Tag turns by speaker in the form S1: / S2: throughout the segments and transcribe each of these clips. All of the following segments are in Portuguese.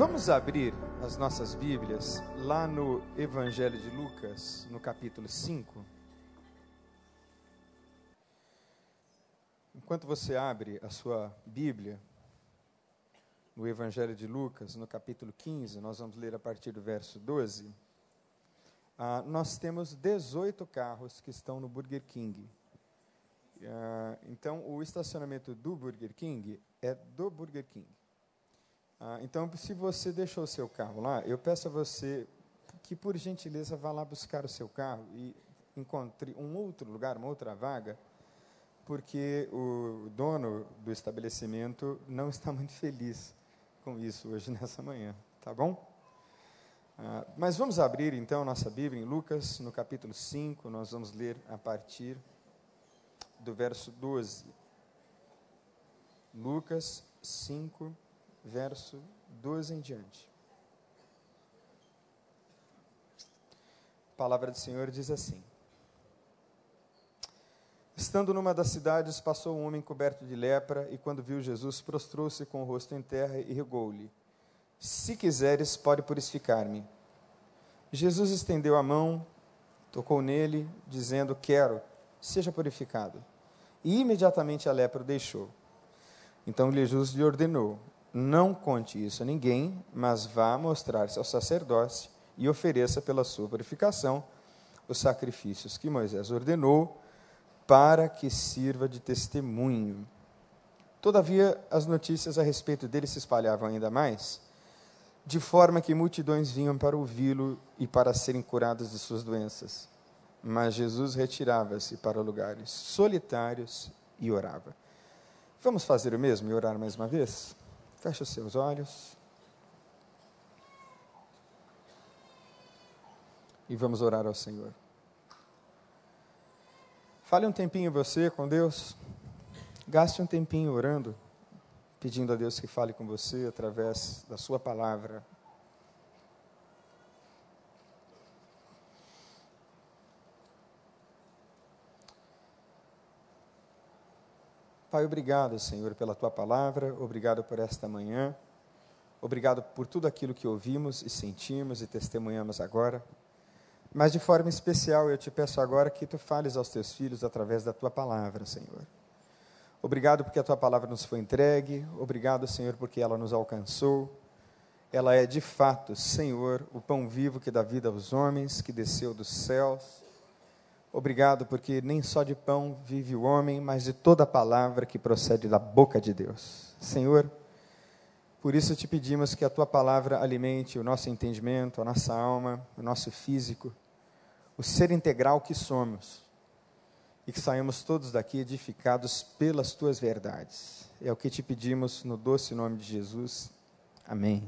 S1: Vamos abrir as nossas Bíblias lá no Evangelho de Lucas, no capítulo 5. Enquanto você abre a sua Bíblia, no Evangelho de Lucas, no capítulo 15, nós vamos ler a partir do verso 12. Ah, nós temos 18 carros que estão no Burger King. Ah, então, o estacionamento do Burger King é do Burger King. Ah, então, se você deixou o seu carro lá, eu peço a você que, por gentileza, vá lá buscar o seu carro e encontre um outro lugar, uma outra vaga, porque o dono do estabelecimento não está muito feliz com isso hoje, nessa manhã, tá bom? Ah, mas vamos abrir então nossa Bíblia em Lucas, no capítulo 5, nós vamos ler a partir do verso 12. Lucas 5, verso 12 em diante. A palavra do Senhor diz assim: Estando numa das cidades, passou um homem coberto de lepra, e quando viu Jesus, prostrou-se com o rosto em terra e regou-lhe: Se quiseres, pode purificar-me. Jesus estendeu a mão, tocou nele, dizendo: Quero, seja purificado. E imediatamente a lepra o deixou. Então Jesus lhe ordenou: não conte isso a ninguém, mas vá mostrar-se ao sacerdócio e ofereça pela sua purificação os sacrifícios que Moisés ordenou para que sirva de testemunho. Todavia, as notícias a respeito dele se espalhavam ainda mais, de forma que multidões vinham para ouvi-lo e para serem curadas de suas doenças. Mas Jesus retirava-se para lugares solitários e orava. Vamos fazer o mesmo e orar mais uma vez? Feche os seus olhos. E vamos orar ao Senhor. Fale um tempinho você com Deus. Gaste um tempinho orando, pedindo a Deus que fale com você através da Sua palavra. Pai, obrigado, Senhor, pela tua palavra, obrigado por esta manhã, obrigado por tudo aquilo que ouvimos e sentimos e testemunhamos agora. Mas de forma especial eu te peço agora que tu fales aos teus filhos através da tua palavra, Senhor. Obrigado porque a tua palavra nos foi entregue, obrigado, Senhor, porque ela nos alcançou. Ela é de fato, Senhor, o pão vivo que dá vida aos homens, que desceu dos céus Obrigado, porque nem só de pão vive o homem, mas de toda palavra que procede da boca de Deus. Senhor, por isso te pedimos que a tua palavra alimente o nosso entendimento, a nossa alma, o nosso físico, o ser integral que somos, e que saímos todos daqui edificados pelas tuas verdades. É o que te pedimos no doce nome de Jesus. Amém.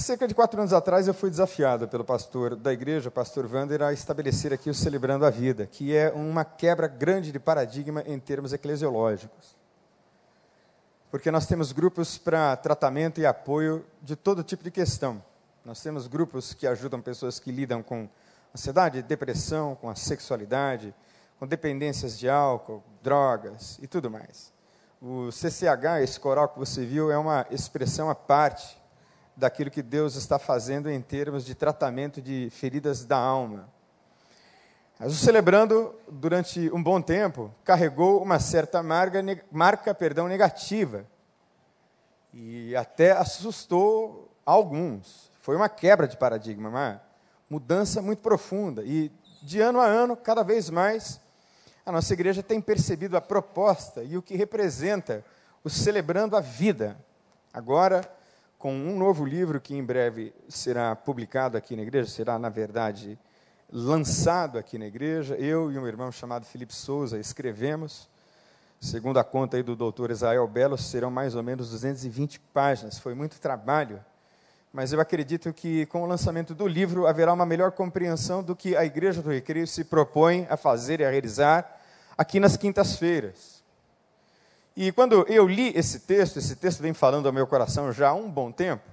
S1: Cerca de quatro anos atrás, eu fui desafiado pelo pastor da igreja, pastor Vander, a estabelecer aqui o Celebrando a Vida, que é uma quebra grande de paradigma em termos eclesiológicos. Porque nós temos grupos para tratamento e apoio de todo tipo de questão. Nós temos grupos que ajudam pessoas que lidam com ansiedade, depressão, com a sexualidade, com dependências de álcool, drogas e tudo mais. O CCH, esse coral que você viu, é uma expressão à parte daquilo que Deus está fazendo em termos de tratamento de feridas da alma. Mas o celebrando, durante um bom tempo, carregou uma certa marca, marca perdão, negativa. E até assustou alguns. Foi uma quebra de paradigma, uma mudança muito profunda. E de ano a ano, cada vez mais, a nossa igreja tem percebido a proposta e o que representa o celebrando a vida. Agora, com um novo livro que em breve será publicado aqui na igreja, será, na verdade, lançado aqui na igreja. Eu e um irmão chamado Felipe Souza escrevemos. Segundo a conta aí do doutor Israel Belo, serão mais ou menos 220 páginas. Foi muito trabalho, mas eu acredito que com o lançamento do livro haverá uma melhor compreensão do que a Igreja do Recreio se propõe a fazer e a realizar aqui nas quintas-feiras. E quando eu li esse texto, esse texto vem falando ao meu coração já há um bom tempo,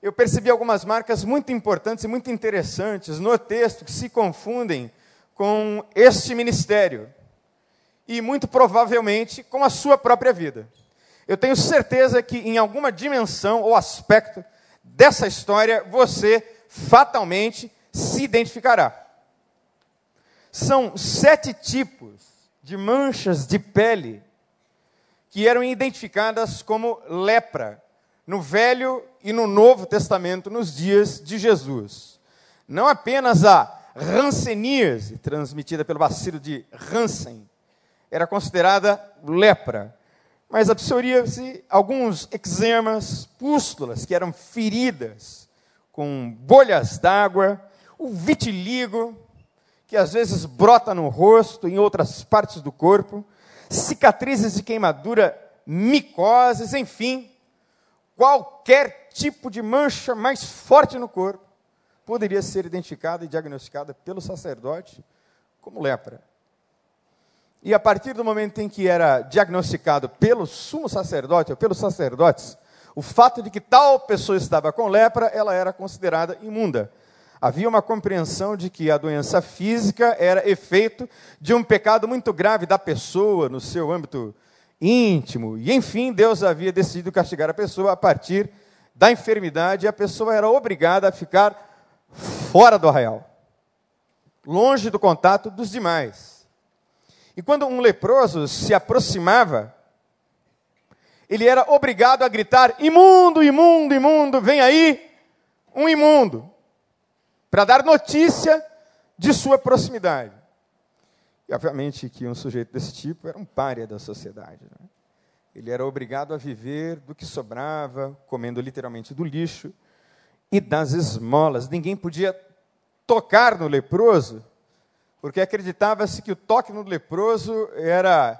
S1: eu percebi algumas marcas muito importantes e muito interessantes no texto que se confundem com este ministério e muito provavelmente com a sua própria vida. eu tenho certeza que em alguma dimensão ou aspecto dessa história você fatalmente se identificará. São sete tipos de manchas de pele que eram identificadas como lepra no Velho e no Novo Testamento nos dias de Jesus. Não apenas a ranceníase, transmitida pelo bacilo de Hansen, era considerada lepra, mas absorvia-se alguns eczemas, pústulas, que eram feridas com bolhas d'água, o vitiligo, que às vezes brota no rosto, em outras partes do corpo, cicatrizes de queimadura, micoses, enfim, qualquer tipo de mancha mais forte no corpo poderia ser identificada e diagnosticada pelo sacerdote como lepra. E a partir do momento em que era diagnosticado pelo sumo sacerdote ou pelos sacerdotes, o fato de que tal pessoa estava com lepra, ela era considerada imunda. Havia uma compreensão de que a doença física era efeito de um pecado muito grave da pessoa no seu âmbito íntimo. E, enfim, Deus havia decidido castigar a pessoa a partir da enfermidade e a pessoa era obrigada a ficar fora do arraial, longe do contato dos demais. E quando um leproso se aproximava, ele era obrigado a gritar: imundo, imundo, imundo, vem aí um imundo para dar notícia de sua proximidade. E, obviamente, que um sujeito desse tipo era um párea da sociedade. Né? Ele era obrigado a viver do que sobrava, comendo literalmente do lixo e das esmolas. Ninguém podia tocar no leproso, porque acreditava-se que o toque no leproso era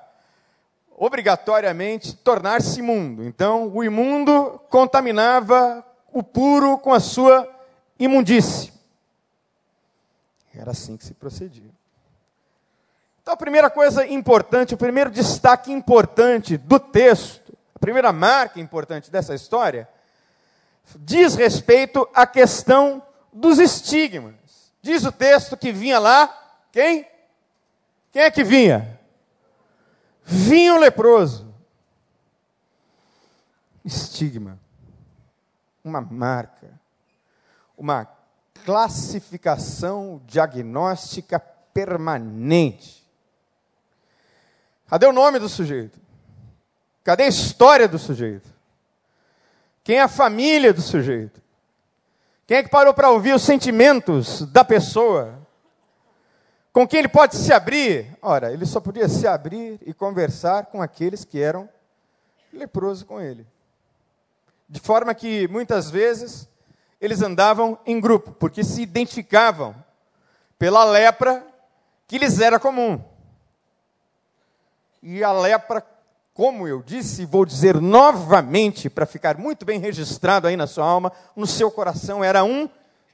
S1: obrigatoriamente tornar-se imundo. Então, o imundo contaminava o puro com a sua imundície. Era assim que se procedia. Então, a primeira coisa importante, o primeiro destaque importante do texto, a primeira marca importante dessa história, diz respeito à questão dos estigmas. Diz o texto que vinha lá, quem? Quem é que vinha? Vinha o leproso. Estigma. Uma marca. Uma classificação diagnóstica permanente. Cadê o nome do sujeito? Cadê a história do sujeito? Quem é a família do sujeito? Quem é que parou para ouvir os sentimentos da pessoa? Com quem ele pode se abrir? Ora, ele só podia se abrir e conversar com aqueles que eram leprosos com ele. De forma que, muitas vezes, eles andavam em grupo, porque se identificavam pela lepra que lhes era comum. E a lepra, como eu disse, vou dizer novamente, para ficar muito bem registrado aí na sua alma, no seu coração, era um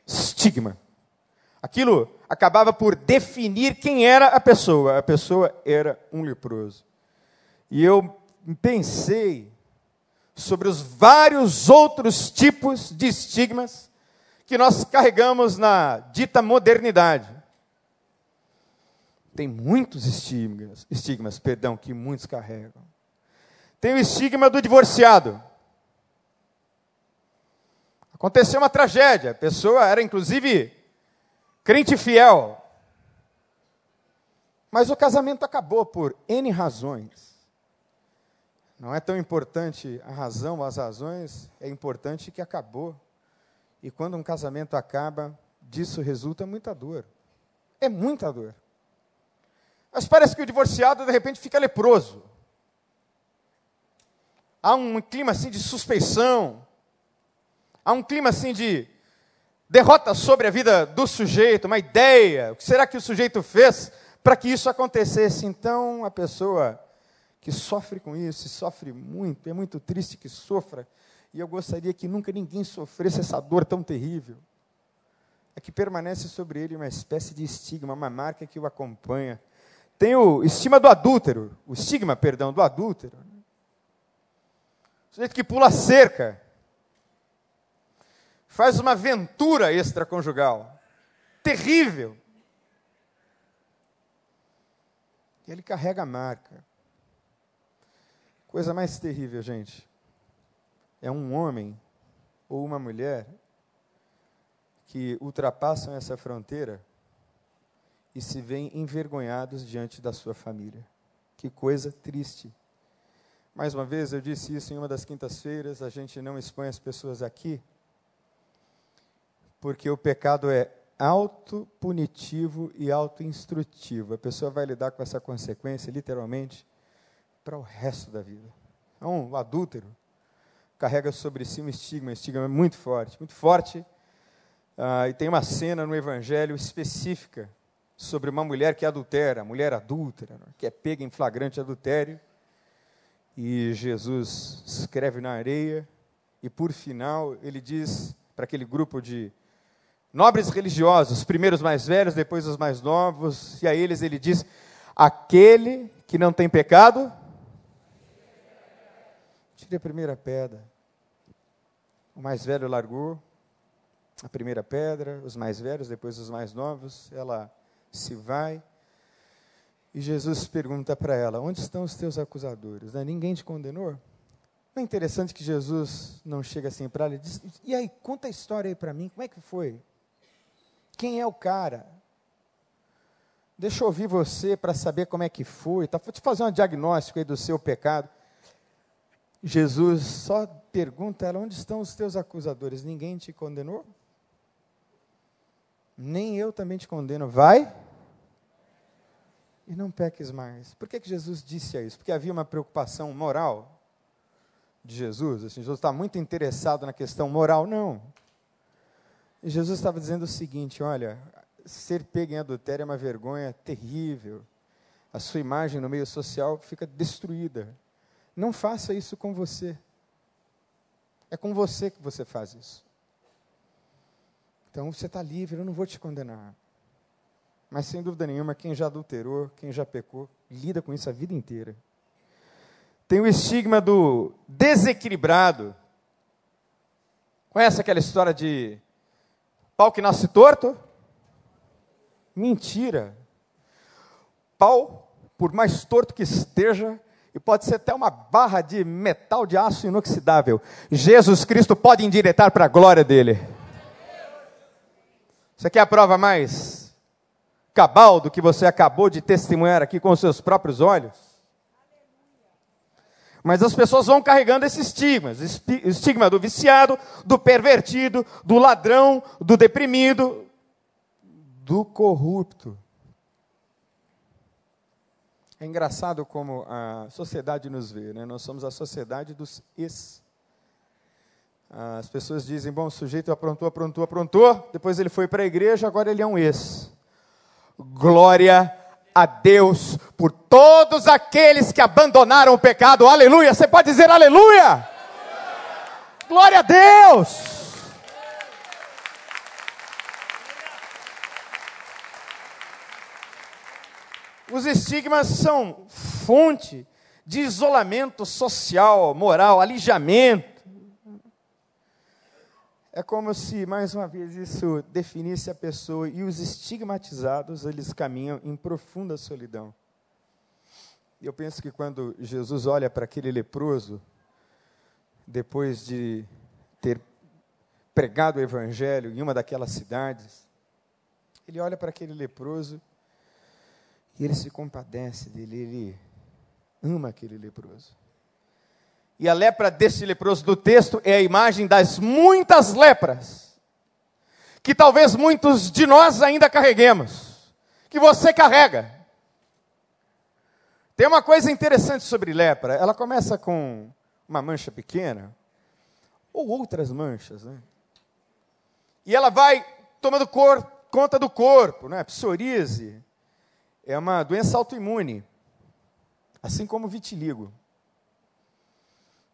S1: estigma. Aquilo acabava por definir quem era a pessoa. A pessoa era um leproso. E eu pensei sobre os vários outros tipos de estigmas que nós carregamos na dita modernidade. Tem muitos estigmas, estigmas, perdão, que muitos carregam. Tem o estigma do divorciado. Aconteceu uma tragédia, a pessoa era inclusive crente fiel. Mas o casamento acabou por N razões. Não é tão importante a razão, as razões, é importante que acabou. E quando um casamento acaba, disso resulta muita dor. É muita dor. Mas parece que o divorciado, de repente, fica leproso. Há um clima assim de suspeição. Há um clima assim de derrota sobre a vida do sujeito, uma ideia. O que será que o sujeito fez para que isso acontecesse? Então a pessoa que sofre com isso, sofre muito, é muito triste que sofra, e eu gostaria que nunca ninguém sofresse essa dor tão terrível. É que permanece sobre ele uma espécie de estigma, uma marca que o acompanha. Tem o estigma do adúltero, o estigma, perdão, do adúltero. O sujeito que pula cerca, faz uma aventura extraconjugal, terrível. E ele carrega a marca. Coisa mais terrível, gente, é um homem ou uma mulher que ultrapassam essa fronteira e se veem envergonhados diante da sua família. Que coisa triste. Mais uma vez, eu disse isso em uma das quintas-feiras, a gente não expõe as pessoas aqui, porque o pecado é autopunitivo e autoinstrutivo. A pessoa vai lidar com essa consequência, literalmente, para o resto da vida. Então, o adúltero carrega sobre si um estigma, um estigma muito forte, muito forte. Ah, e tem uma cena no Evangelho específica sobre uma mulher que adultera, mulher adúltera, né, que é pega em flagrante adultério. E Jesus escreve na areia, e por final ele diz para aquele grupo de nobres religiosos, primeiros mais velhos, depois os mais novos, e a eles ele diz: aquele que não tem pecado, a primeira pedra. O mais velho largou a primeira pedra, os mais velhos, depois os mais novos, ela se vai. E Jesus pergunta para ela: Onde estão os teus acusadores? Né? Ninguém te condenou? Não é interessante que Jesus não chega assim para ela e diz: E aí, conta a história aí para mim, como é que foi? Quem é o cara? Deixa eu ouvir você para saber como é que foi. Tá? Vou te fazer um diagnóstico aí do seu pecado. Jesus só pergunta a ela: Onde estão os teus acusadores? Ninguém te condenou? Nem eu também te condeno. Vai e não peques mais. Por que, que Jesus disse isso? Porque havia uma preocupação moral de Jesus. Assim, Jesus está muito interessado na questão moral. Não. Jesus estava dizendo o seguinte: olha, ser pego em adultério é uma vergonha terrível. A sua imagem no meio social fica destruída. Não faça isso com você. É com você que você faz isso. Então você está livre, eu não vou te condenar. Mas sem dúvida nenhuma, quem já adulterou, quem já pecou, lida com isso a vida inteira. Tem o estigma do desequilibrado. Conhece aquela história de pau que nasce torto? Mentira. Pau, por mais torto que esteja, e pode ser até uma barra de metal de aço inoxidável, Jesus Cristo pode endireitar para a glória dele. Você quer a prova mais cabal do que você acabou de testemunhar aqui com os seus próprios olhos. Mas as pessoas vão carregando esses estigmas: estigma do viciado, do pervertido, do ladrão, do deprimido, do corrupto. É engraçado como a sociedade nos vê, né? Nós somos a sociedade dos ex. As pessoas dizem: bom, o sujeito aprontou, aprontou, aprontou, depois ele foi para a igreja, agora ele é um ex. Glória a Deus por todos aqueles que abandonaram o pecado. Aleluia! Você pode dizer aleluia? aleluia. Glória a Deus! Os estigmas são fonte de isolamento social, moral, alijamento. É como se, mais uma vez, isso definisse a pessoa e os estigmatizados, eles caminham em profunda solidão. Eu penso que quando Jesus olha para aquele leproso, depois de ter pregado o evangelho em uma daquelas cidades, ele olha para aquele leproso e ele se compadece dele, ele ama aquele leproso. E a lepra desse leproso do texto é a imagem das muitas lepras, que talvez muitos de nós ainda carreguemos, que você carrega. Tem uma coisa interessante sobre lepra, ela começa com uma mancha pequena, ou outras manchas, né? E ela vai tomando cor, conta do corpo, né? Psoríase é uma doença autoimune, assim como o vitiligo.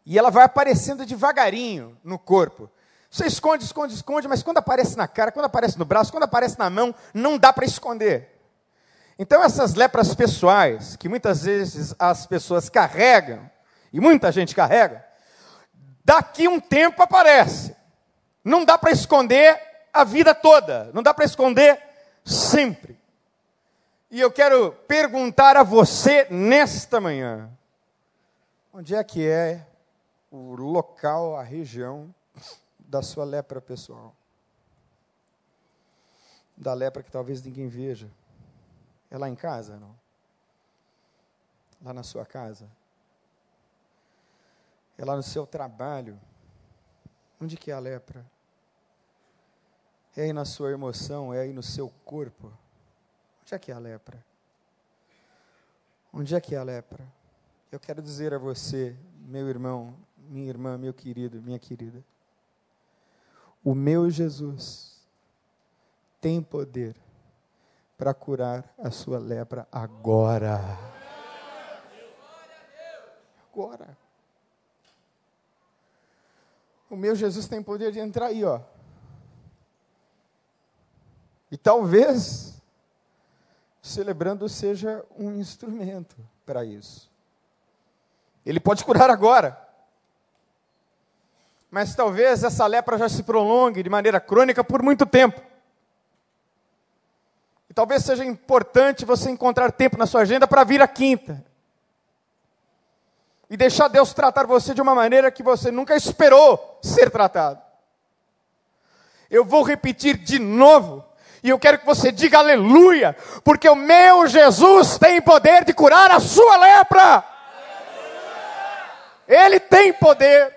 S1: E ela vai aparecendo devagarinho no corpo. Você esconde, esconde, esconde, mas quando aparece na cara, quando aparece no braço, quando aparece na mão, não dá para esconder. Então, essas lepras pessoais, que muitas vezes as pessoas carregam, e muita gente carrega, daqui um tempo aparece. Não dá para esconder a vida toda, não dá para esconder sempre. E eu quero perguntar a você nesta manhã: Onde é que é o local, a região da sua lepra pessoal? Da lepra que talvez ninguém veja. É lá em casa, não? Lá na sua casa? É lá no seu trabalho? Onde que é a lepra? É aí na sua emoção, é aí no seu corpo? Onde é que é a lepra? Onde é que é a lepra? Eu quero dizer a você, meu irmão, minha irmã, meu querido, minha querida, o meu Jesus tem poder para curar a sua lepra agora. Agora. O meu Jesus tem poder de entrar aí, ó. E talvez celebrando seja um instrumento para isso. Ele pode curar agora. Mas talvez essa lepra já se prolongue de maneira crônica por muito tempo. E talvez seja importante você encontrar tempo na sua agenda para vir à quinta. E deixar Deus tratar você de uma maneira que você nunca esperou ser tratado. Eu vou repetir de novo. E eu quero que você diga aleluia, porque o meu Jesus tem poder de curar a sua lepra. Ele tem poder.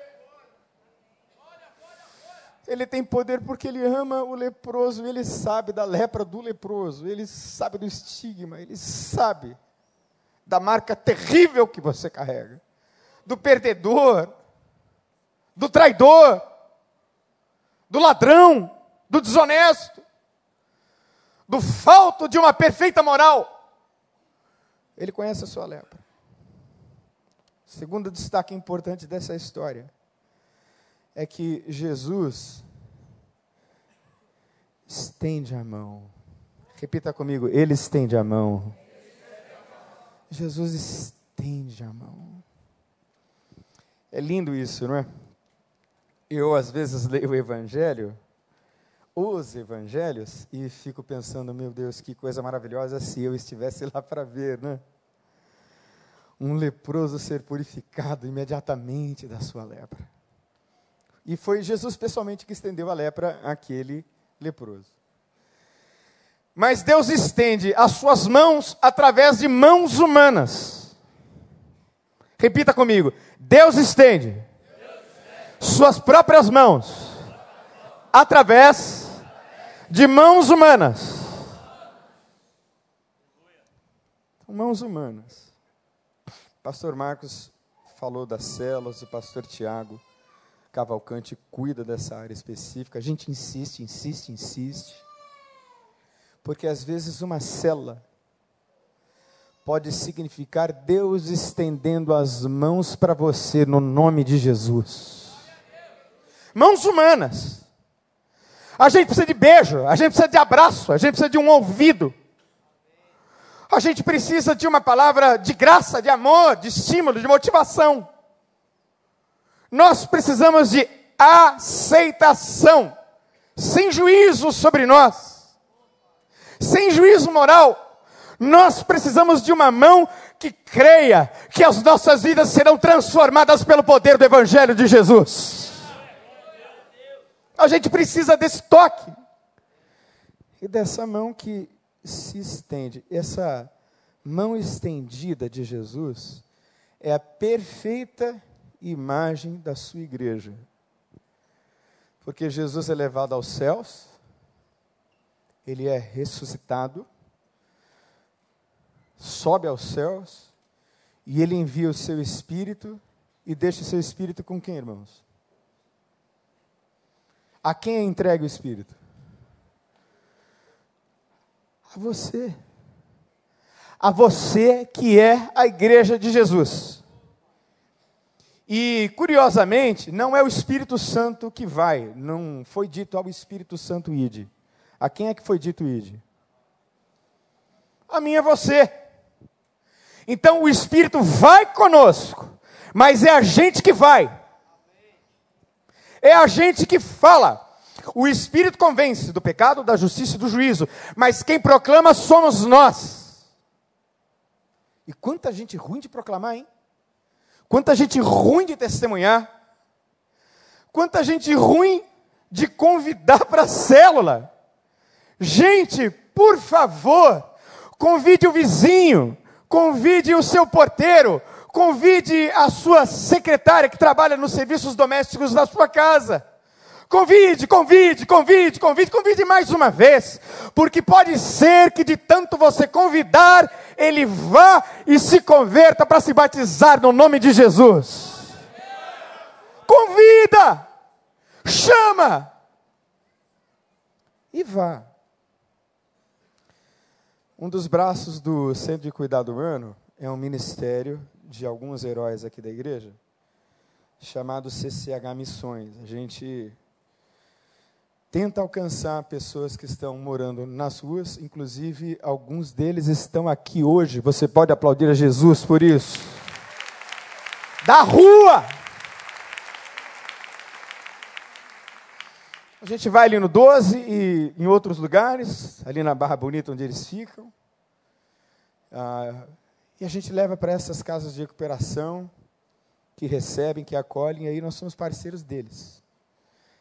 S1: Ele tem poder porque ele ama o leproso, ele sabe da lepra do leproso, ele sabe do estigma, ele sabe da marca terrível que você carrega, do perdedor, do traidor, do ladrão, do desonesto, do falto de uma perfeita moral. Ele conhece a sua lepra. Segundo destaque importante dessa história é que Jesus estende a mão. Repita comigo, ele estende a mão. Jesus estende a mão. É lindo isso, não é? Eu às vezes leio o evangelho, os evangelhos, e fico pensando, meu Deus, que coisa maravilhosa se eu estivesse lá para ver, né? um leproso ser purificado imediatamente da sua lepra. E foi Jesus pessoalmente que estendeu a lepra àquele leproso. Mas Deus estende as suas mãos através de mãos humanas. Repita comigo: Deus estende, Deus estende. suas próprias mãos através de mãos humanas. Mãos humanas. Pastor Marcos falou das células, o pastor Tiago Cavalcante cuida dessa área específica. A gente insiste, insiste, insiste. Porque às vezes uma célula pode significar Deus estendendo as mãos para você no nome de Jesus. Mãos humanas. A gente precisa de beijo, a gente precisa de abraço, a gente precisa de um ouvido. A gente precisa de uma palavra de graça, de amor, de estímulo, de motivação. Nós precisamos de aceitação, sem juízo sobre nós, sem juízo moral. Nós precisamos de uma mão que creia que as nossas vidas serão transformadas pelo poder do Evangelho de Jesus. A gente precisa desse toque e dessa mão que se estende. Essa mão estendida de Jesus é a perfeita imagem da sua igreja. Porque Jesus é levado aos céus, ele é ressuscitado, sobe aos céus, e ele envia o seu espírito e deixa o seu espírito com quem, irmãos? A quem é entregue o espírito? A você. A você que é a igreja de Jesus. E, curiosamente, não é o Espírito Santo que vai, não foi dito ao Espírito Santo ide. A quem é que foi dito ide? A mim é você. Então o Espírito vai conosco, mas é a gente que vai. É a gente que fala. O Espírito convence do pecado, da justiça e do juízo, mas quem proclama somos nós. E quanta gente ruim de proclamar, hein? quanta gente ruim de testemunhar, quanta gente ruim de convidar para a célula. Gente, por favor, convide o vizinho, convide o seu porteiro, convide a sua secretária que trabalha nos serviços domésticos da sua casa. Convide, convide, convide, convide, convide mais uma vez, porque pode ser que de tanto você convidar, ele vá e se converta para se batizar no nome de Jesus. Convida, chama e vá. Um dos braços do Centro de Cuidado Humano é um ministério de alguns heróis aqui da igreja, chamado CCH Missões. A gente tenta alcançar pessoas que estão morando nas ruas, inclusive alguns deles estão aqui hoje. Você pode aplaudir a Jesus por isso. Da rua! A gente vai ali no 12 e em outros lugares, ali na Barra Bonita onde eles ficam. Ah, e a gente leva para essas casas de recuperação, que recebem, que acolhem, e aí nós somos parceiros deles.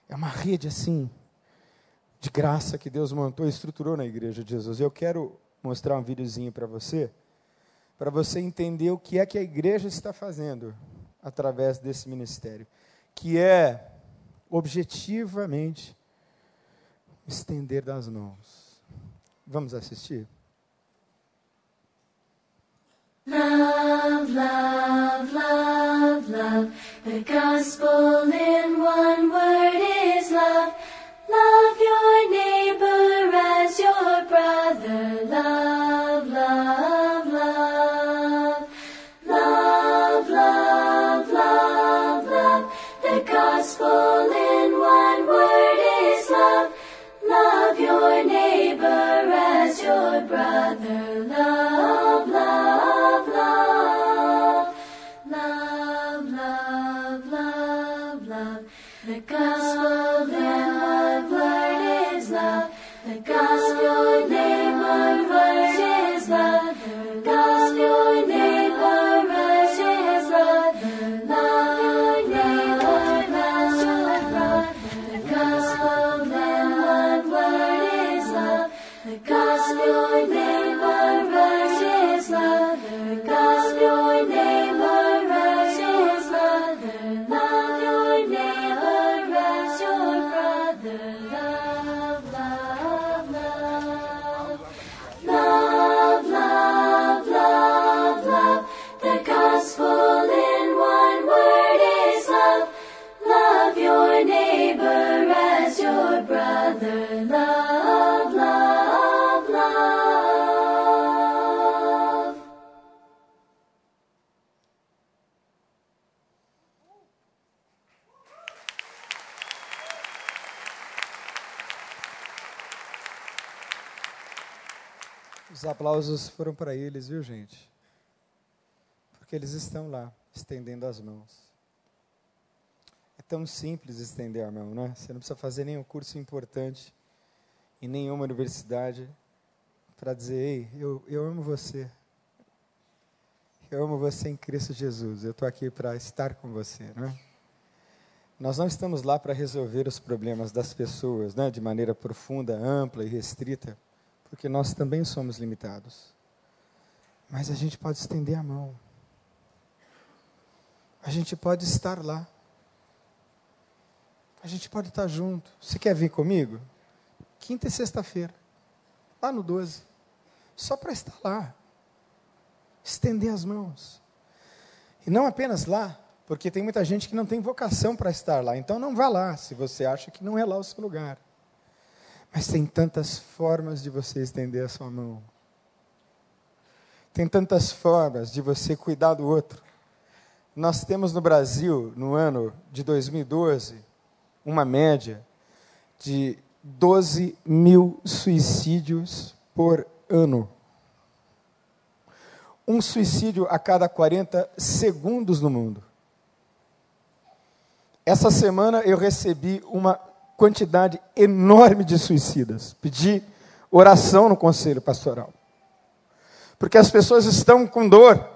S1: É uma rede assim, de graça que Deus montou e estruturou na igreja de Jesus. Eu quero mostrar um videozinho para você, para você entender o que é que a igreja está fazendo através desse ministério, que é objetivamente estender das mãos. Vamos assistir?
S2: Love, love, love, love. The gospel in one word is love. Love your neighbor as your brother. Love, love. Love your neighbor as your brother. Love, love, love. Love, love, love, love. The gospel in one word is love. The gospel in
S1: aplausos foram para eles, viu, gente? Porque eles estão lá, estendendo as mãos. É tão simples estender a mão, né? Você não precisa fazer nenhum curso importante em nenhuma universidade para dizer: Ei, eu, eu amo você. Eu amo você em Cristo Jesus. Eu estou aqui para estar com você, não é? Nós não estamos lá para resolver os problemas das pessoas, né, de maneira profunda, ampla e restrita, porque nós também somos limitados. Mas a gente pode estender a mão. A gente pode estar lá. A gente pode estar junto. Você quer vir comigo? Quinta e sexta-feira, lá no 12. Só para estar lá. Estender as mãos. E não apenas lá, porque tem muita gente que não tem vocação para estar lá. Então não vá lá, se você acha que não é lá o seu lugar. Mas tem tantas formas de você estender a sua mão. Tem tantas formas de você cuidar do outro. Nós temos no Brasil, no ano de 2012, uma média de 12 mil suicídios por ano. Um suicídio a cada 40 segundos no mundo. Essa semana eu recebi uma quantidade enorme de suicidas. Pedi oração no conselho pastoral. Porque as pessoas estão com dor.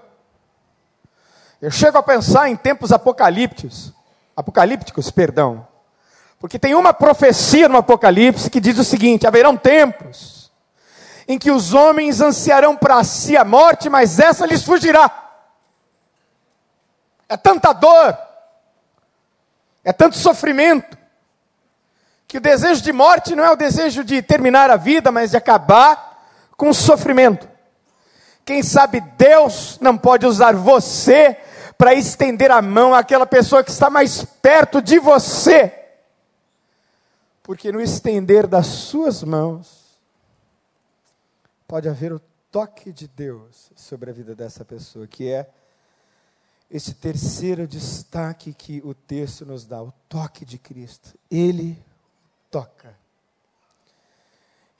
S1: Eu chego a pensar em tempos apocalípticos, apocalípticos, perdão. Porque tem uma profecia no Apocalipse que diz o seguinte: haverão tempos em que os homens ansiarão para si a morte, mas essa lhes fugirá. É tanta dor, é tanto sofrimento, que o desejo de morte não é o desejo de terminar a vida, mas de acabar com o sofrimento. Quem sabe Deus não pode usar você para estender a mão àquela pessoa que está mais perto de você. Porque no estender das suas mãos, pode haver o toque de Deus sobre a vida dessa pessoa, que é esse terceiro destaque que o texto nos dá, o toque de Cristo. Ele toca.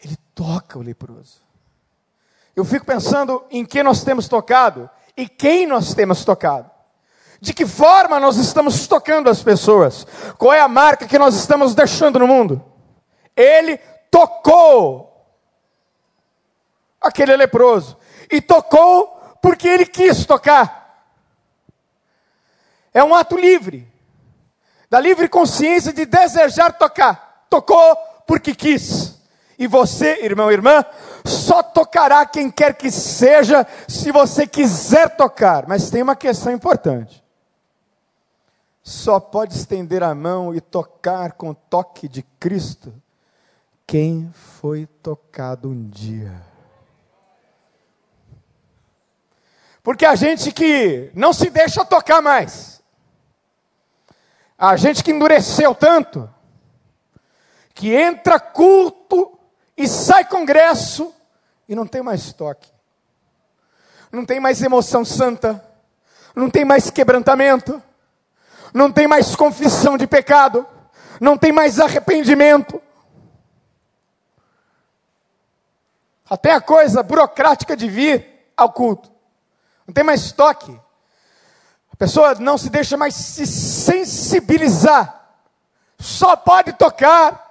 S1: Ele toca o leproso. Eu fico pensando em que nós temos tocado e quem nós temos tocado. De que forma nós estamos tocando as pessoas? Qual é a marca que nós estamos deixando no mundo? Ele tocou aquele leproso. E tocou porque ele quis tocar. É um ato livre, da livre consciência de desejar tocar. Tocou porque quis. E você, irmão e irmã, só tocará quem quer que seja, se você quiser tocar. Mas tem uma questão importante. Só pode estender a mão e tocar com o toque de Cristo quem foi tocado um dia. Porque a gente que não se deixa tocar mais, a gente que endureceu tanto, que entra culto e sai congresso e não tem mais toque, não tem mais emoção santa, não tem mais quebrantamento, não tem mais confissão de pecado, não tem mais arrependimento. Até a coisa burocrática de vir ao culto. Não tem mais toque. Pessoa não se deixa mais se sensibilizar, só pode tocar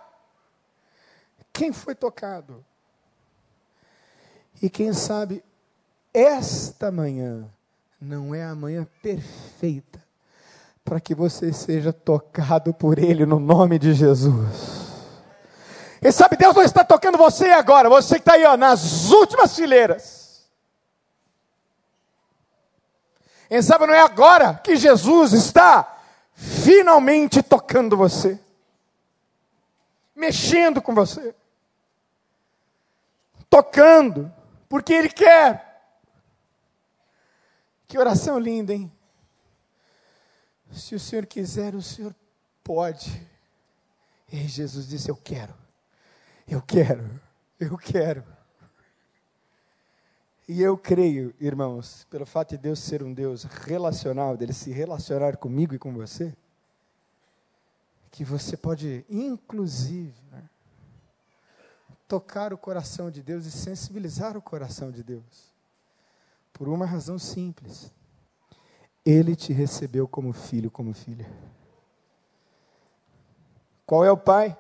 S1: quem foi tocado. E quem sabe, esta manhã não é a manhã perfeita para que você seja tocado por Ele no nome de Jesus. E sabe, Deus não está tocando você agora, você que está aí ó, nas últimas fileiras. Quem sabe não é agora que Jesus está finalmente tocando você, mexendo com você, tocando, porque Ele quer. Que oração linda, hein? Se o Senhor quiser, o Senhor pode. E Jesus disse: Eu quero, eu quero, eu quero. E eu creio, irmãos, pelo fato de Deus ser um Deus relacional, dele se relacionar comigo e com você, que você pode, inclusive, né, tocar o coração de Deus e sensibilizar o coração de Deus. Por uma razão simples. Ele te recebeu como filho, como filha. Qual é o pai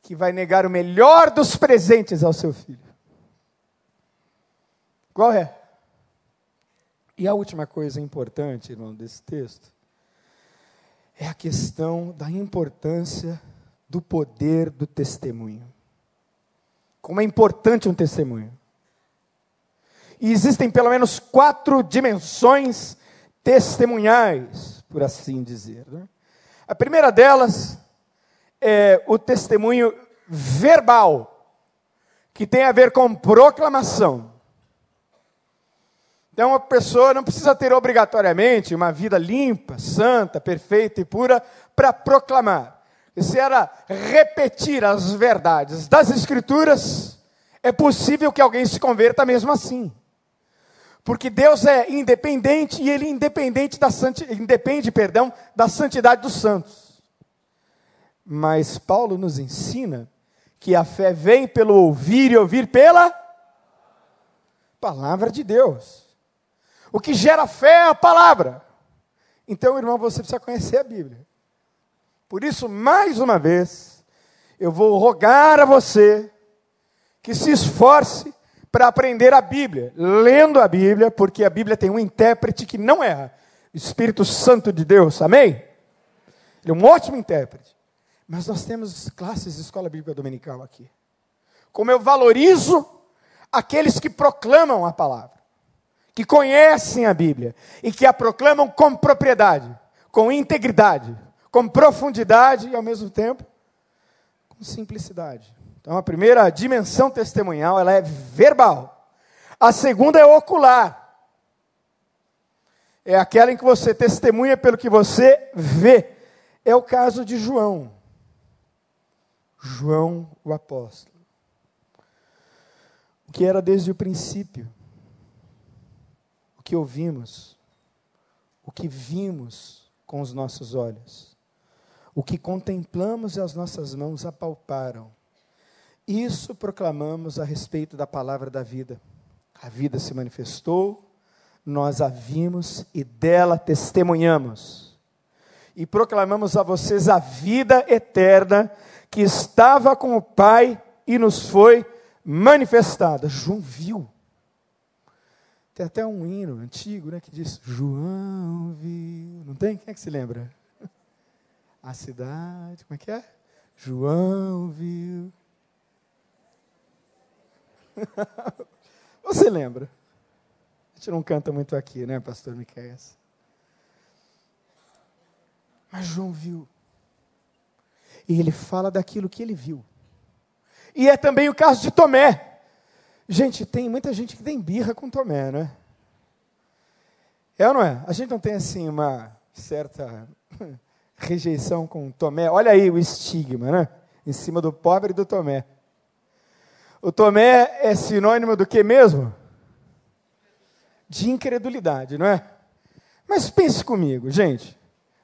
S1: que vai negar o melhor dos presentes ao seu filho? Qual é? E a última coisa importante, irmão, desse texto, é a questão da importância do poder do testemunho. Como é importante um testemunho. E existem pelo menos quatro dimensões testemunhais, por assim dizer. Né? A primeira delas é o testemunho verbal, que tem a ver com proclamação. Então, uma pessoa não precisa ter obrigatoriamente uma vida limpa, santa, perfeita e pura para proclamar. Isso era repetir as verdades das Escrituras. É possível que alguém se converta mesmo assim. Porque Deus é independente e Ele independente da santi, independe, perdão, da santidade dos santos. Mas Paulo nos ensina que a fé vem pelo ouvir e ouvir pela palavra de Deus. O que gera fé é a palavra. Então, irmão, você precisa conhecer a Bíblia. Por isso, mais uma vez, eu vou rogar a você que se esforce para aprender a Bíblia, lendo a Bíblia, porque a Bíblia tem um intérprete que não erra, o Espírito Santo de Deus, amém? Ele é um ótimo intérprete. Mas nós temos classes de escola bíblica dominical aqui. Como eu valorizo aqueles que proclamam a palavra, que conhecem a Bíblia e que a proclamam com propriedade, com integridade, com profundidade e ao mesmo tempo com simplicidade. Então a primeira dimensão testemunhal, ela é verbal. A segunda é ocular. É aquela em que você testemunha pelo que você vê. É o caso de João. João o apóstolo. O que era desde o princípio. O que ouvimos. O que vimos com os nossos olhos. O que contemplamos e as nossas mãos apalparam. Isso proclamamos a respeito da palavra da vida. A vida se manifestou, nós a vimos e dela testemunhamos e proclamamos a vocês a vida eterna que estava com o Pai e nos foi manifestada. João viu. Tem até um hino antigo né, que diz: João viu. Não tem? Quem é que se lembra? A cidade, como é que é? João viu. Você lembra? A gente não canta muito aqui, né, pastor Miqueias? Mas João viu. E ele fala daquilo que ele viu. E é também o caso de Tomé. Gente, tem muita gente que tem birra com Tomé, não é? É ou não é? A gente não tem assim uma certa rejeição com Tomé. Olha aí o estigma, né? Em cima do pobre do Tomé. O Tomé é sinônimo do que mesmo? De incredulidade, não é? Mas pense comigo, gente.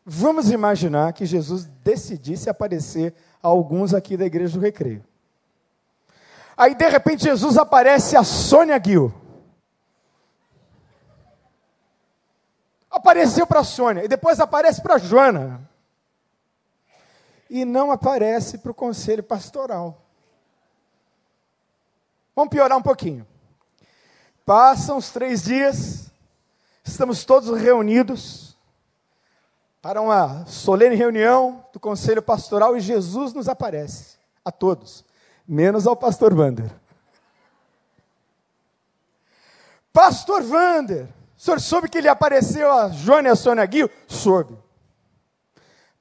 S1: Vamos imaginar que Jesus decidisse aparecer a alguns aqui da igreja do Recreio. Aí, de repente, Jesus aparece a Sônia Gil. Apareceu para a Sônia, e depois aparece para a Joana. E não aparece para o conselho pastoral. Vamos piorar um pouquinho. Passam os três dias, estamos todos reunidos para uma solene reunião do conselho pastoral e Jesus nos aparece a todos, menos ao pastor Vander. Pastor Vander, o senhor soube que ele apareceu a Joana e a Sônia Guil? Soube.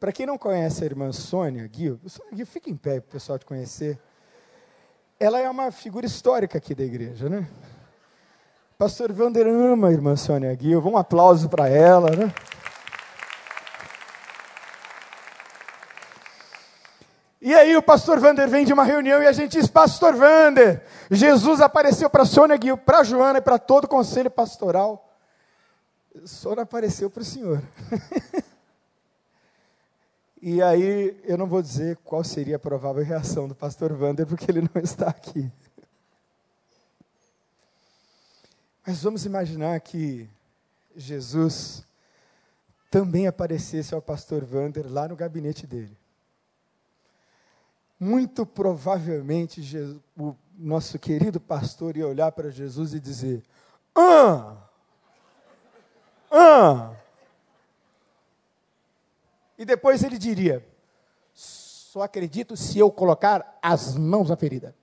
S1: Para quem não conhece a irmã Sônia Guil, Sônia Guil, fica em pé para o pessoal te conhecer. Ela é uma figura histórica aqui da igreja, né? Pastor Vander ama a irmã Sônia Guil, um aplauso para ela, né? E aí o pastor Vander vem de uma reunião e a gente diz, pastor Vander, Jesus apareceu para Sônia Guil, para Joana e para todo o conselho pastoral. Não apareceu para o senhor. e aí eu não vou dizer qual seria a provável reação do pastor Vander, porque ele não está aqui. Mas vamos imaginar que Jesus também aparecesse ao pastor Vander lá no gabinete dele muito provavelmente Jesus, o nosso querido pastor ia olhar para Jesus e dizer: Ah! Ah! E depois ele diria: Só acredito se eu colocar as mãos na ferida.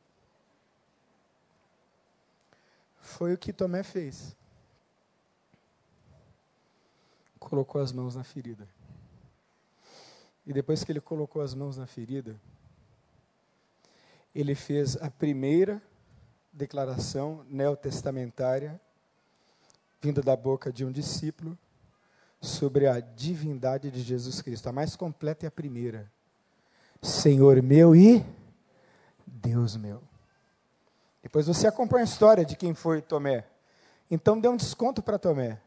S1: Foi o que Tomé fez. Colocou as mãos na ferida. E depois que ele colocou as mãos na ferida, ele fez a primeira declaração neotestamentária, vinda da boca de um discípulo, sobre a divindade de Jesus Cristo. A mais completa é a primeira. Senhor meu e Deus meu. Depois você acompanha a história de quem foi Tomé. Então dê um desconto para Tomé.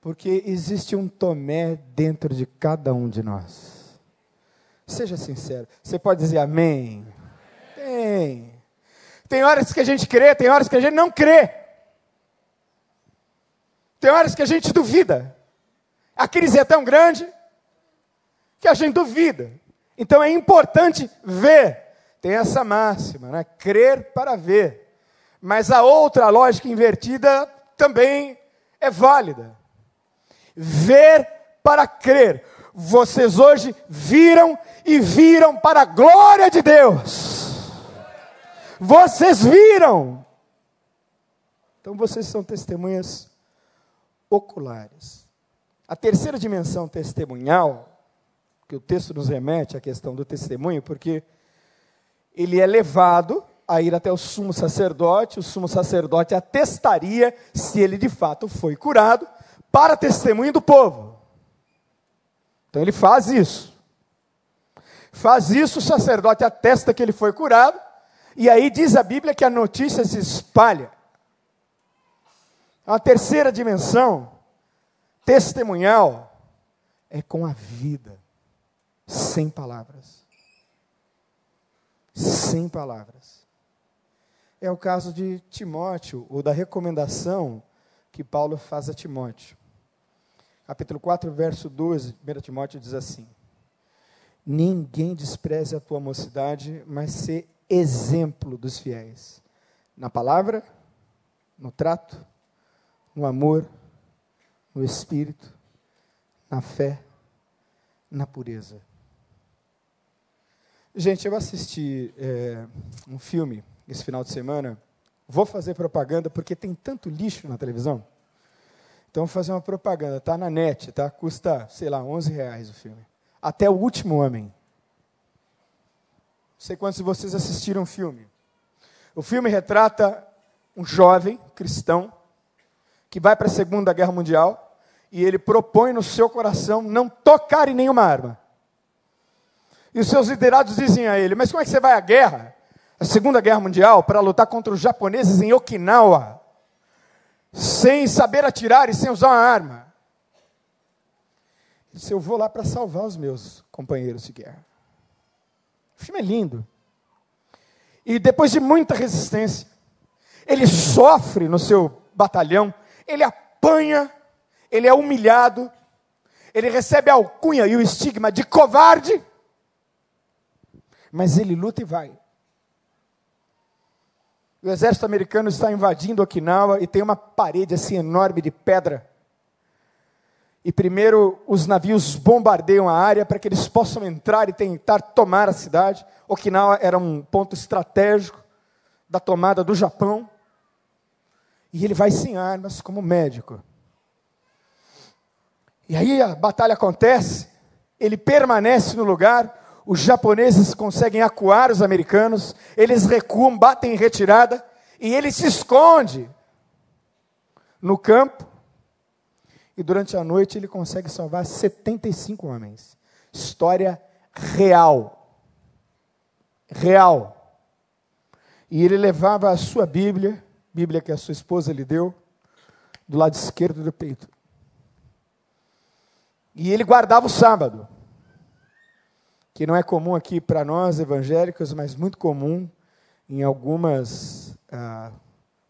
S1: Porque existe um Tomé dentro de cada um de nós. Seja sincero. Você pode dizer amém? Tem. Tem horas que a gente crê, tem horas que a gente não crê. Tem horas que a gente duvida. A crise é tão grande que a gente duvida. Então é importante ver. Tem essa máxima, né? Crer para ver. Mas a outra lógica invertida também é válida. Ver para crer. Vocês hoje viram e viram para a glória de Deus. Vocês viram. Então vocês são testemunhas oculares. A terceira dimensão testemunhal, que o texto nos remete à questão do testemunho, porque ele é levado a ir até o sumo sacerdote, o sumo sacerdote atestaria se ele de fato foi curado, para testemunho do povo. Então ele faz isso. Faz isso, o sacerdote atesta que ele foi curado, e aí diz a Bíblia que a notícia se espalha. A terceira dimensão, testemunhal, é com a vida, sem palavras. Sem palavras. É o caso de Timóteo, ou da recomendação que Paulo faz a Timóteo. Capítulo 4, verso 12, 1 Timóteo diz assim: Ninguém despreze a tua mocidade, mas se exemplo dos fiéis. Na palavra, no trato, no amor, no espírito, na fé, na pureza. Gente, eu assisti é, um filme esse final de semana. Vou fazer propaganda porque tem tanto lixo na televisão. Então, vou fazer uma propaganda. Está na net, tá? Custa, sei lá, 11 reais o filme. Até o último homem. Não sei quantos de vocês assistiram o filme. O filme retrata um jovem cristão que vai para a Segunda Guerra Mundial e ele propõe no seu coração não tocar em nenhuma arma. E os seus liderados dizem a ele: Mas como é que você vai à guerra, a Segunda Guerra Mundial, para lutar contra os japoneses em Okinawa, sem saber atirar e sem usar uma arma? Ele disse: Eu vou lá para salvar os meus companheiros de guerra. O filme é lindo. E depois de muita resistência, ele sofre no seu batalhão, ele apanha, ele é humilhado, ele recebe a alcunha e o estigma de covarde, mas ele luta e vai. O exército americano está invadindo Okinawa e tem uma parede assim enorme de pedra. E primeiro os navios bombardeiam a área para que eles possam entrar e tentar tomar a cidade. Okinawa era um ponto estratégico da tomada do Japão. E ele vai sem armas como médico. E aí a batalha acontece, ele permanece no lugar, os japoneses conseguem acuar os americanos, eles recuam, batem em retirada, e ele se esconde no campo. E durante a noite ele consegue salvar 75 homens. História real. Real. E ele levava a sua Bíblia, Bíblia que a sua esposa lhe deu, do lado esquerdo do peito. E ele guardava o sábado que não é comum aqui para nós evangélicos, mas muito comum em algumas ah,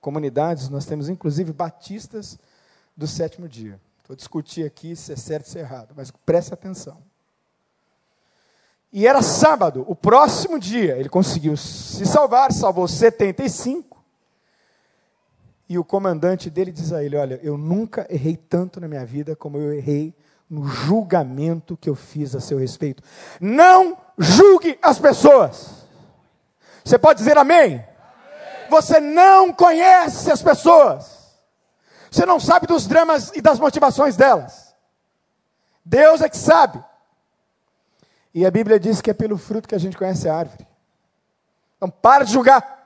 S1: comunidades. Nós temos inclusive batistas do sétimo dia. Vou discutir aqui se é certo ou se é errado, mas preste atenção. E era sábado, o próximo dia, ele conseguiu se salvar, salvou 75. E o comandante dele diz a ele: Olha, eu nunca errei tanto na minha vida como eu errei no julgamento que eu fiz a seu respeito. Não julgue as pessoas. Você pode dizer amém? amém? Você não conhece as pessoas. Você não sabe dos dramas e das motivações delas. Deus é que sabe. E a Bíblia diz que é pelo fruto que a gente conhece a árvore. Então para de julgar.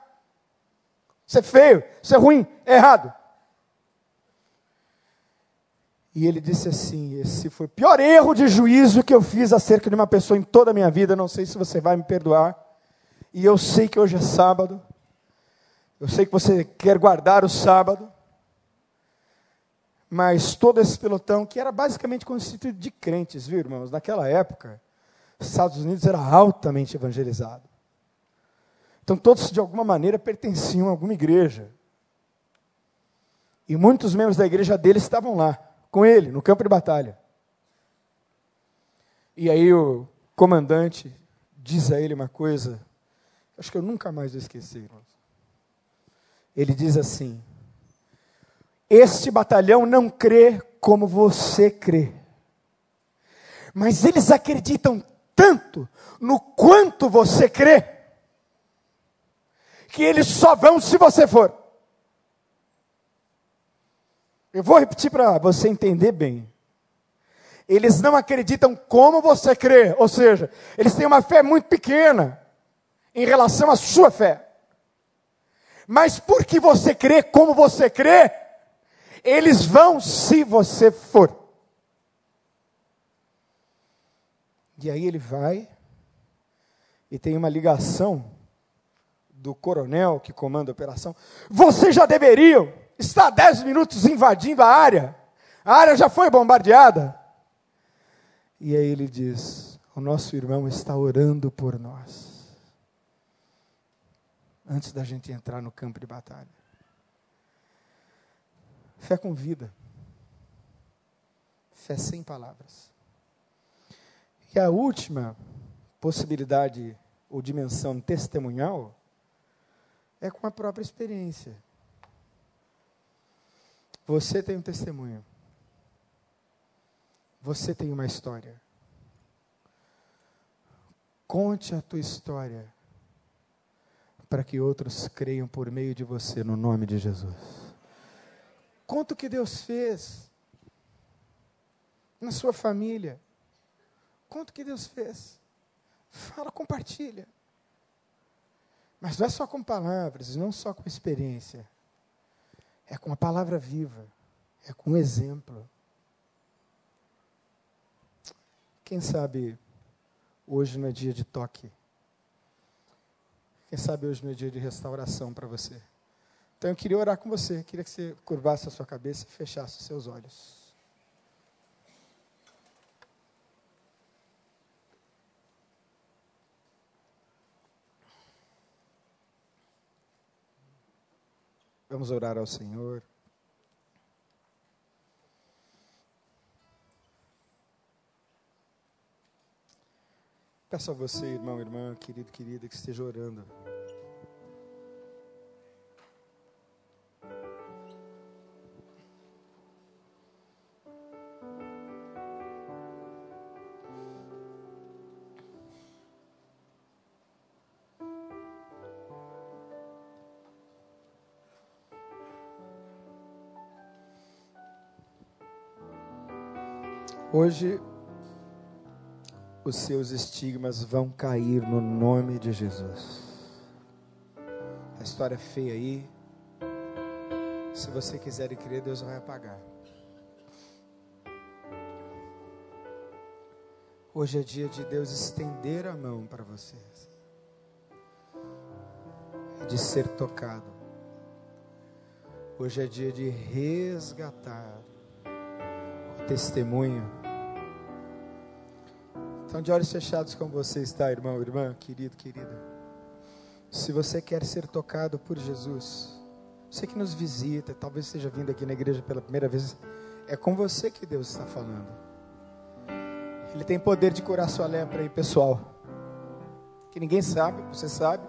S1: Isso é feio, isso é ruim, é errado. E ele disse assim: Esse foi o pior erro de juízo que eu fiz acerca de uma pessoa em toda a minha vida. Não sei se você vai me perdoar. E eu sei que hoje é sábado. Eu sei que você quer guardar o sábado. Mas todo esse pelotão, que era basicamente constituído de crentes, viu, irmãos? Naquela época, os Estados Unidos era altamente evangelizado. Então, todos, de alguma maneira, pertenciam a alguma igreja. E muitos membros da igreja dele estavam lá com ele no campo de batalha. E aí o comandante diz a ele uma coisa, acho que eu nunca mais vou esquecer. Ele diz assim: Este batalhão não crê como você crê. Mas eles acreditam tanto no quanto você crê, que eles só vão se você for. Eu vou repetir para você entender bem. Eles não acreditam como você crê, ou seja, eles têm uma fé muito pequena em relação à sua fé. Mas porque você crê como você crê, eles vão se você for. E aí ele vai e tem uma ligação do coronel que comanda a operação. Vocês já deveriam estar dez minutos invadindo a área. A área já foi bombardeada. E aí ele diz: O nosso irmão está orando por nós. Antes da gente entrar no campo de batalha. Fé com vida. Fé sem palavras. E a última possibilidade ou dimensão testemunhal é com a própria experiência. Você tem um testemunho. Você tem uma história. Conte a tua história para que outros creiam por meio de você no nome de Jesus. Conta o que Deus fez na sua família. Conta o que Deus fez. Fala, compartilha. Mas não é só com palavras, não só com experiência. É com a palavra viva. É com um exemplo. Quem sabe hoje não é dia de toque? Quem sabe hoje não é dia de restauração para você? Então eu queria orar com você, queria que você curvasse a sua cabeça e fechasse os seus olhos. Vamos orar ao Senhor. Peço a você, irmão, irmã, querido, querida, que esteja orando. Hoje os seus estigmas vão cair no nome de Jesus. A história é feia aí. Se você quiser crer, Deus vai apagar. Hoje é dia de Deus estender a mão para vocês, de ser tocado. Hoje é dia de resgatar o testemunho então, de olhos fechados como você está, irmão, irmã, querido, querida. Se você quer ser tocado por Jesus, você que nos visita, talvez esteja vindo aqui na igreja pela primeira vez, é com você que Deus está falando. Ele tem poder de curar sua lepra aí, pessoal. Que ninguém sabe, você sabe.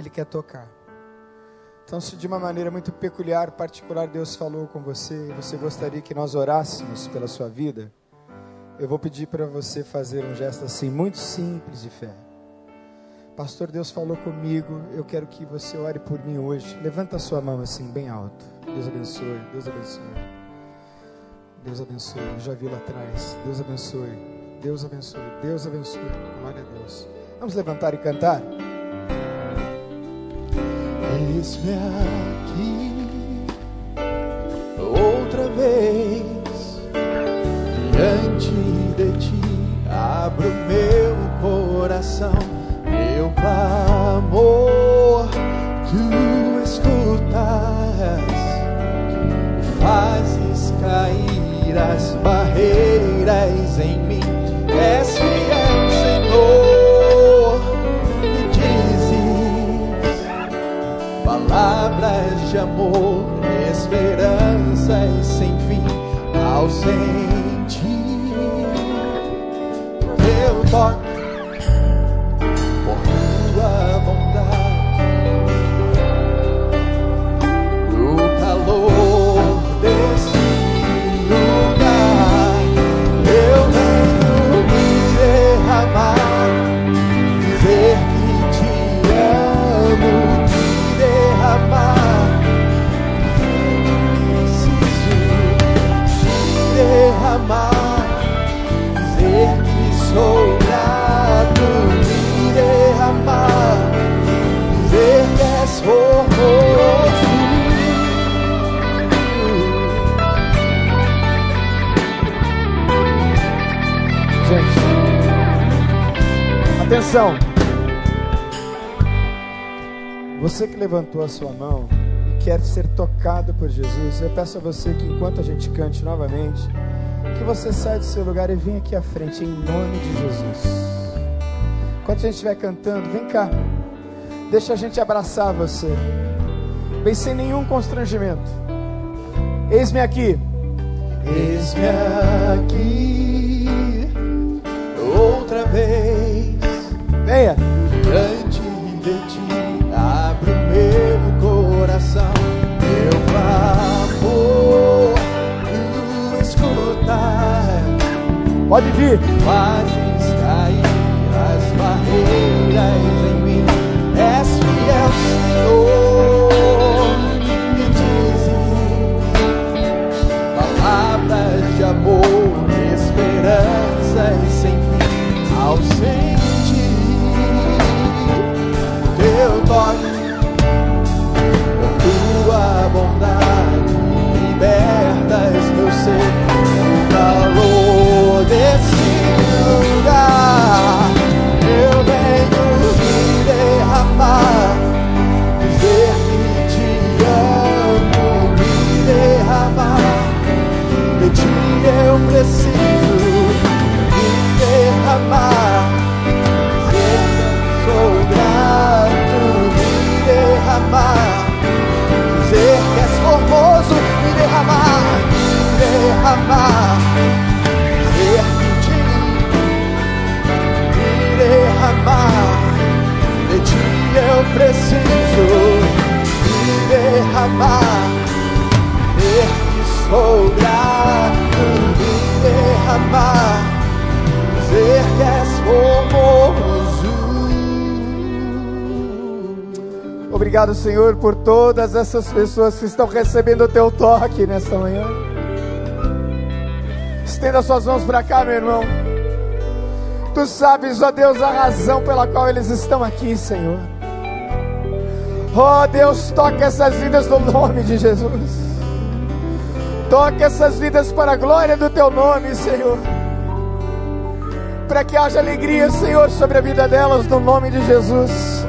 S1: Ele quer tocar. Então, se de uma maneira muito peculiar, particular, Deus falou com você, você gostaria que nós orássemos pela sua vida, eu vou pedir para você fazer um gesto assim, muito simples de fé. Pastor, Deus falou comigo, eu quero que você ore por mim hoje. Levanta a sua mão assim, bem alto. Deus abençoe, Deus abençoe. Deus abençoe, eu já vi lá atrás. Deus abençoe, Deus abençoe, Deus abençoe. Glória a Deus. Vamos levantar e cantar?
S3: Eis-me aqui diante de ti abro meu coração, meu clamor, tu escutas, fazes cair as barreiras em mim, és fiel, Senhor, e dizes palavras de amor, esperanças sem fim. Ao Senhor
S1: atenção. Você que levantou a sua mão e quer ser tocado por Jesus, eu peço a você que enquanto a gente cante novamente, que você saia do seu lugar e venha aqui à frente em nome de Jesus. Enquanto a gente estiver cantando, vem cá. Deixa a gente abraçar você. Bem sem nenhum constrangimento. Eis-me aqui.
S3: Eis-me aqui outra vez.
S1: Venha.
S3: Diante de ti, abre o meu coração, meu clamor, tu escutar,
S1: Pode vir. Obrigado, Senhor, por todas essas pessoas que estão recebendo o teu toque nesta manhã. Estenda suas mãos para cá, meu irmão. Tu sabes, ó Deus, a razão pela qual eles estão aqui, Senhor. Ó Deus, toca essas vidas no nome de Jesus. Toca essas vidas para a glória do teu nome, Senhor. Para que haja alegria, Senhor, sobre a vida delas, no nome de Jesus.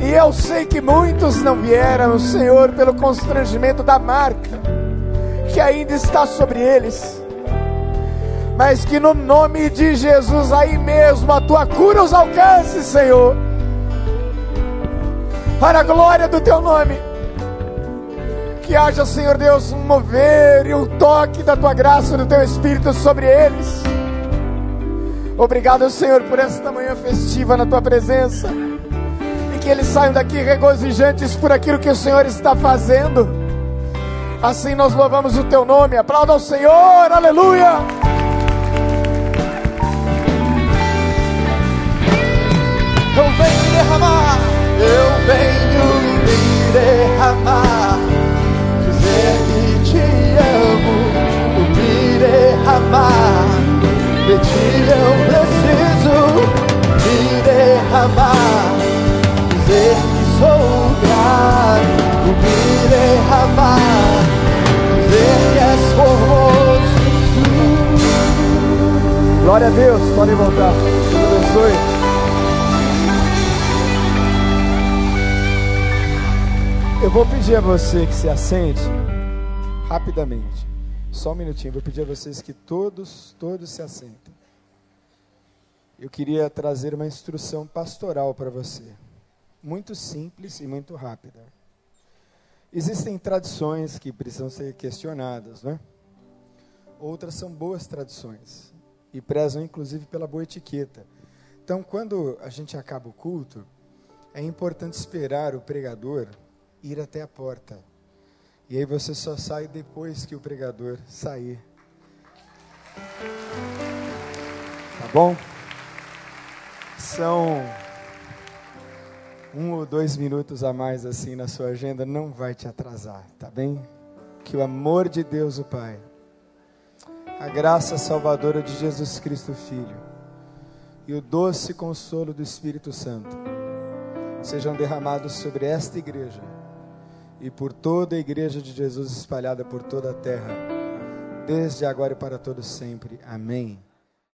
S1: E eu sei que muitos não vieram, Senhor, pelo constrangimento da marca que ainda está sobre eles. Mas que no nome de Jesus, aí mesmo, a tua cura os alcance, Senhor. Para a glória do teu nome. Que haja, Senhor Deus, um mover e um toque da tua graça e do teu Espírito sobre eles. Obrigado, Senhor, por esta manhã festiva na tua presença. Que eles saiam daqui regozijantes por aquilo que o Senhor está fazendo. Assim nós louvamos o teu nome. Aplauda ao Senhor, aleluia.
S3: Eu venho me derramar, eu venho me derramar, dizer
S1: podem voltar. Deus abençoe. Eu vou pedir a você que se assente rapidamente. Só um minutinho, vou pedir a vocês que todos, todos se assentem. Eu queria trazer uma instrução pastoral para você. Muito simples e muito rápida. Existem tradições que precisam ser questionadas, não é? Outras são boas tradições e prezam inclusive pela boa etiqueta. Então, quando a gente acaba o culto, é importante esperar o pregador ir até a porta. E aí você só sai depois que o pregador sair. Tá bom? São um ou dois minutos a mais assim na sua agenda, não vai te atrasar, tá bem? Que o amor de Deus, o Pai, a graça salvadora de Jesus Cristo, Filho, e o doce consolo do Espírito Santo sejam derramados sobre esta igreja e por toda a igreja de Jesus espalhada por toda a terra, desde agora e para todos sempre. Amém.